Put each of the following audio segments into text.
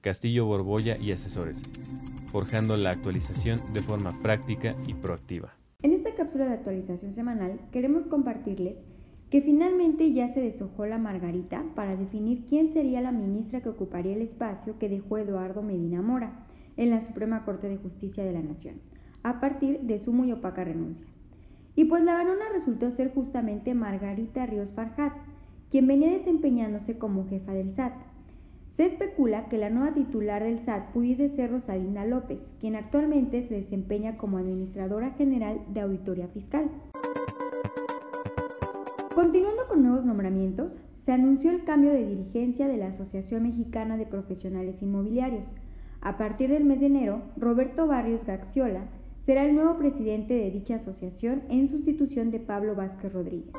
Castillo Borbolla y Asesores, forjando la actualización de forma práctica y proactiva. En esta cápsula de actualización semanal queremos compartirles que finalmente ya se deshojó la margarita para definir quién sería la ministra que ocuparía el espacio que dejó Eduardo Medina Mora en la Suprema Corte de Justicia de la Nación, a partir de su muy opaca renuncia. Y pues la ganona resultó ser justamente Margarita Ríos Farjat, quien venía desempeñándose como jefa del SAT. Se especula que la nueva titular del SAT pudiese ser Rosalinda López, quien actualmente se desempeña como Administradora General de Auditoría Fiscal. Continuando con nuevos nombramientos, se anunció el cambio de dirigencia de la Asociación Mexicana de Profesionales Inmobiliarios. A partir del mes de enero, Roberto Barrios Gaxiola será el nuevo presidente de dicha asociación en sustitución de Pablo Vázquez Rodríguez.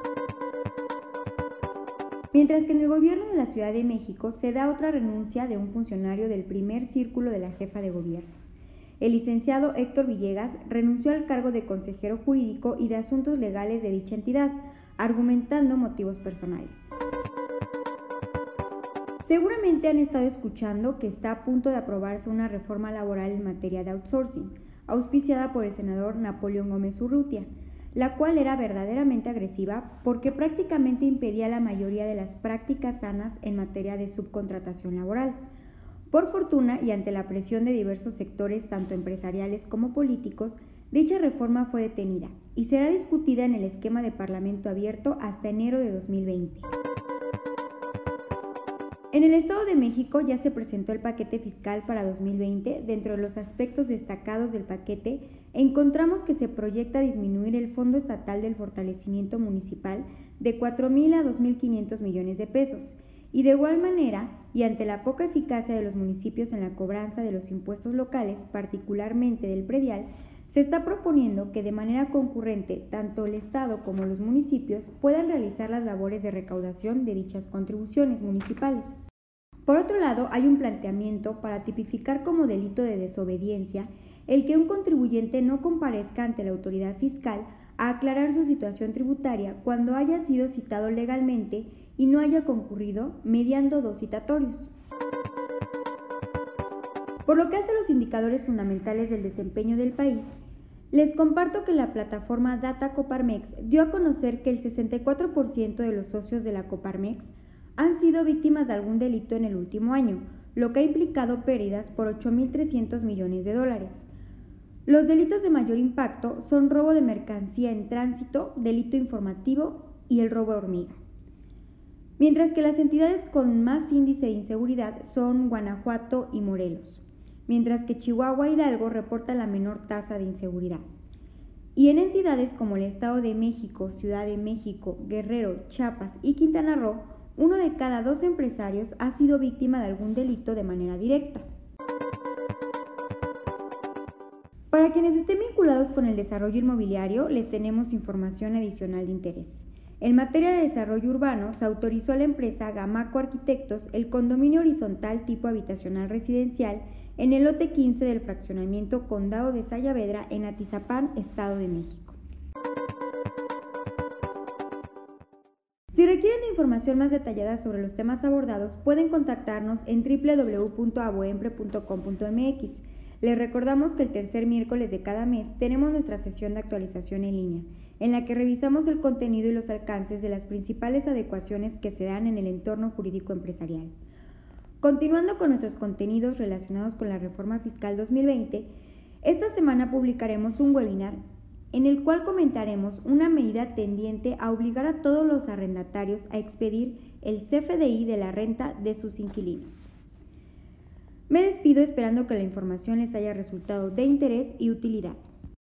Mientras que en el gobierno de la Ciudad de México se da otra renuncia de un funcionario del primer círculo de la jefa de gobierno. El licenciado Héctor Villegas renunció al cargo de consejero jurídico y de asuntos legales de dicha entidad, argumentando motivos personales. Seguramente han estado escuchando que está a punto de aprobarse una reforma laboral en materia de outsourcing, auspiciada por el senador Napoleón Gómez Urrutia, la cual era verdaderamente agresiva porque prácticamente impedía la mayoría de las prácticas sanas en materia de subcontratación laboral. Por fortuna y ante la presión de diversos sectores, tanto empresariales como políticos, Dicha reforma fue detenida y será discutida en el esquema de Parlamento abierto hasta enero de 2020. En el Estado de México ya se presentó el paquete fiscal para 2020. Dentro de los aspectos destacados del paquete, encontramos que se proyecta disminuir el Fondo Estatal del Fortalecimiento Municipal de 4.000 a 2.500 millones de pesos. Y de igual manera, y ante la poca eficacia de los municipios en la cobranza de los impuestos locales, particularmente del predial, se está proponiendo que de manera concurrente tanto el Estado como los municipios puedan realizar las labores de recaudación de dichas contribuciones municipales. Por otro lado, hay un planteamiento para tipificar como delito de desobediencia el que un contribuyente no comparezca ante la autoridad fiscal a aclarar su situación tributaria cuando haya sido citado legalmente y no haya concurrido mediando dos citatorios. Por lo que hace a los indicadores fundamentales del desempeño del país, les comparto que la plataforma Data Coparmex dio a conocer que el 64% de los socios de la Coparmex han sido víctimas de algún delito en el último año, lo que ha implicado pérdidas por 8.300 millones de dólares. Los delitos de mayor impacto son robo de mercancía en tránsito, delito informativo y el robo hormiga. Mientras que las entidades con más índice de inseguridad son Guanajuato y Morelos mientras que Chihuahua Hidalgo reporta la menor tasa de inseguridad. Y en entidades como el Estado de México, Ciudad de México, Guerrero, Chiapas y Quintana Roo, uno de cada dos empresarios ha sido víctima de algún delito de manera directa. Para quienes estén vinculados con el desarrollo inmobiliario, les tenemos información adicional de interés. En materia de desarrollo urbano, se autorizó a la empresa Gamaco Arquitectos el condominio horizontal tipo habitacional residencial en el lote 15 del fraccionamiento Condado de Sayavedra en Atizapán, Estado de México. Si requieren información más detallada sobre los temas abordados, pueden contactarnos en www.aboempre.com.mx. Les recordamos que el tercer miércoles de cada mes tenemos nuestra sesión de actualización en línea, en la que revisamos el contenido y los alcances de las principales adecuaciones que se dan en el entorno jurídico empresarial. Continuando con nuestros contenidos relacionados con la reforma fiscal 2020, esta semana publicaremos un webinar en el cual comentaremos una medida tendiente a obligar a todos los arrendatarios a expedir el CFDI de la renta de sus inquilinos. Me despido esperando que la información les haya resultado de interés y utilidad.